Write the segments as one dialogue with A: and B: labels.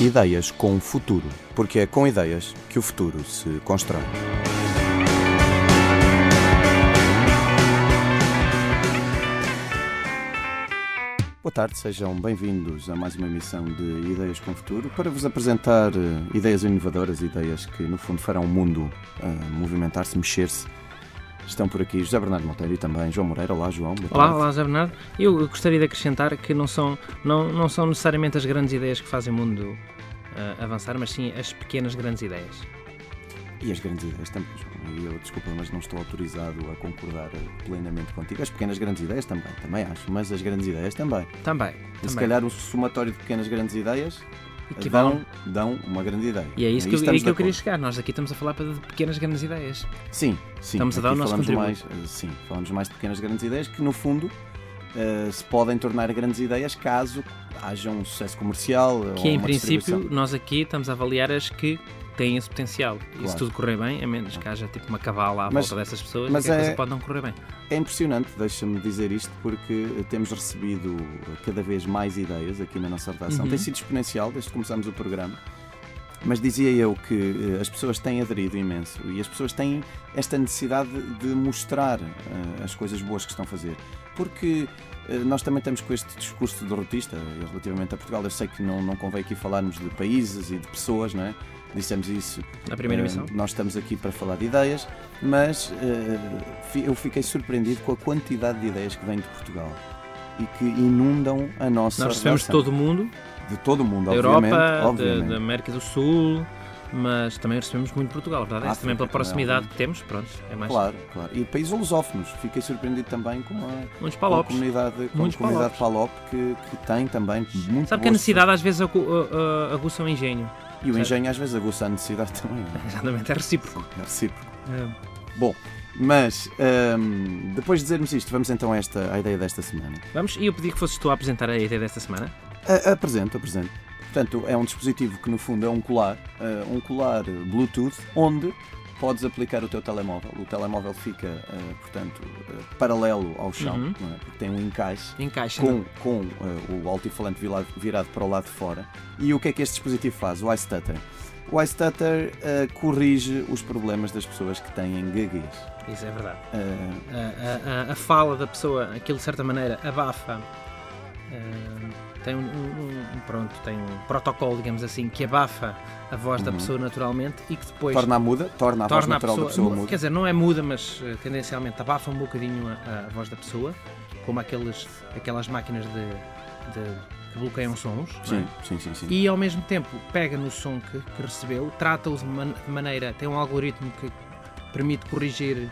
A: Ideias com futuro, porque é com ideias que o futuro se constrói. Boa tarde, sejam bem-vindos a mais uma emissão de Ideias com Futuro para vos apresentar uh, ideias inovadoras, ideias que no fundo farão o mundo uh, movimentar-se, mexer-se. Estão por aqui José Bernardo Monteiro e também João Moreira. Olá, João.
B: Olá, olá, José Bernardo. Eu gostaria de acrescentar que não são, não, não são necessariamente as grandes ideias que fazem o mundo uh, avançar, mas sim as pequenas grandes ideias.
A: E as grandes ideias também, João. Eu, desculpa, mas não estou autorizado a concordar plenamente contigo. As pequenas grandes ideias também, também acho, mas as grandes ideias também.
B: Também.
A: E
B: também.
A: se calhar um somatório de pequenas grandes ideias
B: que
A: dão, dão uma grande ideia.
B: E é isso que, eu, é que eu queria chegar. Nós aqui estamos a falar de pequenas grandes ideias.
A: Sim, sim.
B: Estamos a dar o nosso contributo.
A: mais, eh, Sim, falamos mais de pequenas grandes ideias que, no fundo, eh, se podem tornar grandes ideias caso haja um sucesso comercial. ou
B: Que em princípio nós aqui estamos a avaliar as que têm esse potencial. E se
A: Claro.
B: tudo correr bem, a menos que haja tipo uma cavala à
A: Mas-
B: volta dessas pessoas,
A: mas
B: que a
A: é-
B: coisa pode não correr bem.
A: É impressionante, deixa-me dizer isto, porque eh, temos recebido cada vez mais ideias aqui na nossa redação.
B: Uhum.
A: Tem sido exponencial desde que começamos o programa. Mas dizia eu que eh, as pessoas têm aderido imenso e as pessoas têm esta necessidade de mostrar eh, as coisas boas que estão a fazer. Porque eh, nós também estamos com este discurso derrotista relativamente a Portugal. Eu sei que não, não convém aqui falarmos de países e de pessoas, não é? Dissemos isso
B: Na primeira emissão.
A: Nós estamos aqui para falar de ideias, mas eu fiquei surpreendido com a quantidade de ideias que vêm de Portugal e que inundam a nossa
B: Nós recebemos de todo o mundo,
A: de todo o mundo,
B: da
A: obviamente.
B: Europa, da-
A: obviamente.
B: da América do Sul, mas também recebemos muito Portugal, verdade? é?
A: África
B: também pela proximidade que temos, pronto, é mais.
A: Claro, claro. E países lusófonos. Fiquei surpreendido também com a,
B: Muitos
A: com a comunidade, com a
B: Muitos
A: comunidade Palop que, que tem também muito
B: Sabe que a necessidade às vezes agu- aguça o engenho.
A: E o engenho às vezes aguça a necessidade também. não
B: Exatamente, é recíproco.
A: É recíproco.
B: Uh,
A: Bom, mas hum, depois de dizermos isto, vamos então a, esta, à ideia desta semana.
B: vamos, e eu pedi que fosses tu a apresentar a ideia desta semana.
A: A- Apresento, apresento. Portanto, é um dispositivo que no fundo é um colar, eh, um colar Bluetooth, onde podes aplicar o teu telemóvel. O telemóvel fica, eh, portanto, eh, paralelo ao chão,
B: Uhum.
A: é? porque tem um encaixe com, com eh, o altifalante virado, virado para o lado de fora. E o que é que este dispositivo faz? O iStutter. O iStutter eh, corrige os problemas das pessoas que têm gaguez.
B: Isso é verdade.
A: Eh,
B: A, a- a- a fala da pessoa, aquilo de certa maneira abafa. uh, tem um, um- um- pronto, tem um protocolo, digamos assim, que abafa a voz da
A: Uhum.
B: pessoa naturalmente e que depois
A: torna a muda, torna a voz
B: torna a
A: natural
B: pessoa,
A: da pessoa
B: mu-
A: muda.
B: Quer dizer, não é muda, mas tendencialmente abafa um bocadinho a, a voz da pessoa, como aqueles, aquelas máquinas de, de- que bloqueiam sons. não é?
A: Sim, sim, sim. sim.
B: E ao mesmo tempo pega no som que, que recebeu, trata-o de, man- de maneira. tem um algoritmo que permite corrigir,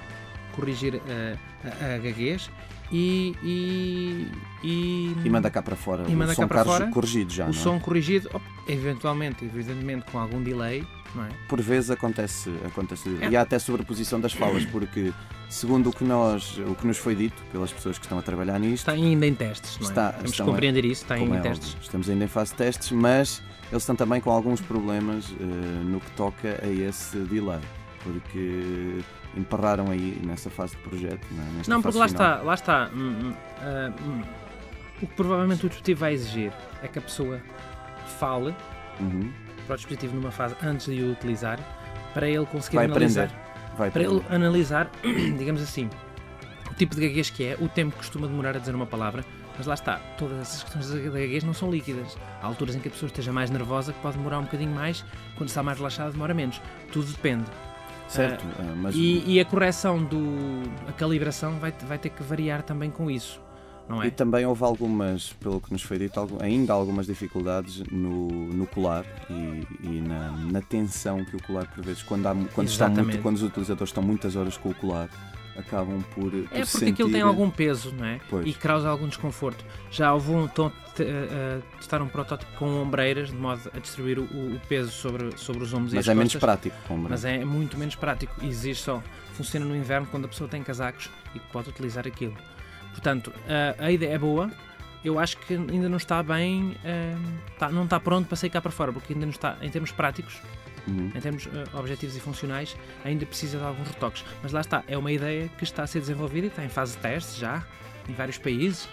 B: corrigir eh, a, a gaguez e. e, e,
A: E manda cá para fora
B: E manda
A: o som
B: cá para fora
A: corrigido já,
B: o
A: é?
B: som corrigido, eventualmente, evidentemente com algum delay, não é?
A: Por vezes acontece, acontece
B: É.
A: e há até sobreposição das falas, porque segundo o que, nós, o que nos foi dito pelas pessoas que estão a trabalhar nisto,
B: Está ainda em testes, não é?
A: Está-
B: Temos que
A: a-
B: compreender isso, está
A: como
B: em
A: é
B: testes.
A: estamos ainda em fase de testes, mas eles estão também com alguns problemas eh, no que toca a esse delay, porque emperraram aí nessa fase de projeto. Não, é? Nesta
B: Não, porque lá
A: final.
B: está, lá está. hum, hum, ah, hum, o que provavelmente o dispositivo vai exigir é que a pessoa fale
A: Uhum.
B: para o dispositivo numa fase antes de o utilizar, para ele conseguir
A: Vai
B: analisar.
A: Vai
B: Para ele analisar, digamos assim, o tipo de gaguez que é, o tempo que costuma demorar a dizer uma palavra, mas lá está, todas essas questões da gaguez não são líquidas. Há alturas em que a pessoa esteja mais nervosa que pode demorar um bocadinho mais, quando está mais relaxada demora menos. Tudo depende.
A: Certo, eh, mas
B: E, e a correção do. a calibração vai, vai ter que variar também com isso. Não é?
A: E também houve algumas, pelo que nos foi dito, ainda algumas dificuldades no, no colar e, e na, na tensão que o colar, por vezes, quando, há, quando, está muito, quando os utilizadores estão muitas horas com o colar, acabam por, por
B: É porque
A: sentir...
B: aquilo tem algum peso, não é?
A: Pois.
B: E causa algum desconforto. Já houve um tom a testar um protótipo com ombreiras, de modo a distribuir o, o peso sobre, sobre os ombros e
A: Mas
B: as
A: é menos
B: costas.
A: prático, como
B: Mas é muito menos prático. Exige só. Funciona no inverno quando a pessoa tem casacos e pode utilizar aquilo. Portanto, a, a ideia é boa. Eu acho que ainda não está bem. eh, tá- não está pronto para sair cá para fora, porque ainda não está, em termos práticos,
A: Uhum.
B: em termos eh, objetivos e funcionais, ainda precisa de alguns retoques. Mas lá está, é uma ideia que está a ser desenvolvida e está em fase de teste já, em vários países.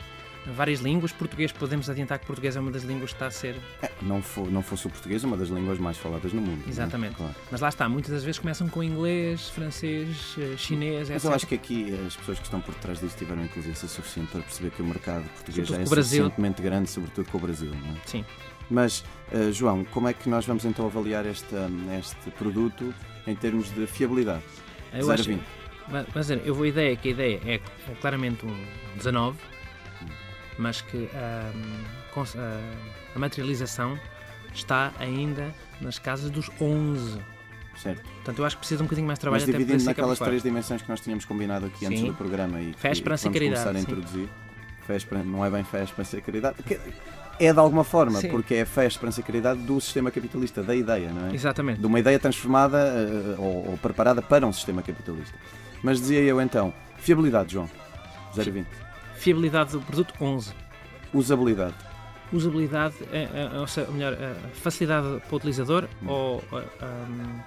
B: Várias línguas. Português, podemos adiantar que português é uma das línguas que está a ser.
A: É, não, for, não fosse o português, uma das línguas mais faladas no mundo. é?
B: Exatamente.
A: Claro.
B: Mas lá está, muitas das vezes começam com inglês, francês, eh, chinês,
A: Mas
B: etc.
A: eu acho que aqui as pessoas que estão por trás disso tiveram inteligência suficiente para perceber que o mercado português
B: Sobretudo
A: já é
B: Brasil.
A: suficientemente grande, sobretudo com o Brasil. Não é?
B: Sim.
A: Mas, eh, João, como é que nós vamos então avaliar esta, este produto em termos de fiabilidade?
B: Eu
A: 0 a
B: acho,
A: 20.
B: mas, mas, eu vou a ideia que a ideia é, é claramente um 19, mas que ah, a materialização está ainda nas casas dos 11.
A: Certo.
B: Portanto, eu acho que precisa de um bocadinho mais de trabalho
A: Mas dividindo naquelas três dimensões que nós tínhamos combinado aqui antes
B: Sim.
A: do programa e
B: Fé,
A: que
B: esperança e
A: vamos
B: caridade,
A: começar a
B: sim.
A: introduzir. Fé, esperança, não é bem fé, esperança e caridade. É de alguma forma,
B: Sim.
A: porque é fé, esperança e caridade do sistema capitalista, da ideia, não é?
B: Exatamente.
A: de uma ideia transformada eh, ou, ou preparada para um sistema capitalista. Mas dizia eu então, fiabilidade, João, 0 a 20.
B: Fiabilidade do produto 11.
A: Usabilidade,
B: Usabilidade, é, é, ou seja, melhor, é, facilidade para o utilizador
A: Hum.
B: ou. ahm,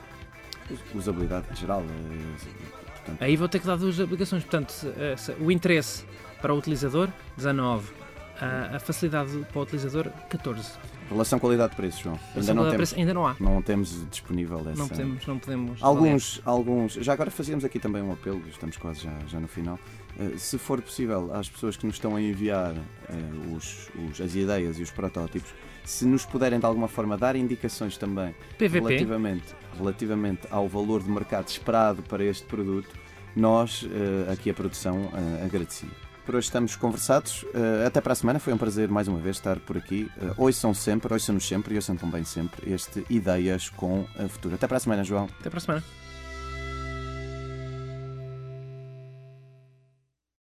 A: usabilidade em geral. portanto,
B: Aí vou ter que dar duas aplicações. Portanto, eh, o interesse para o utilizador, 19. A, a facilidade para o utilizador, 14.
A: Relação qualidade-preço, João. Ainda não temos,
B: ainda não há.
A: não temos disponível essa.
B: Não podemos, não podemos.
A: Alguns, alguns, já agora fazíamos aqui também um apelo, estamos quase já, já no final. Eh, se for possível, às pessoas que nos estão a enviar eh, os, os- as ideias e os protótipos, se nos puderem de alguma forma dar indicações também
B: PVP,
A: relativamente, relativamente ao valor de mercado esperado para este produto, nós, eh, aqui a produção, agradecia. Por hoje estamos conversados. Eh, até para a semana. Foi um prazer mais uma vez estar por aqui. Uh, ouçam sempre, ouçam-nos sempre e ouçam também sempre este Ideias com a Futuro. Até para a semana, João.
B: até para a semana.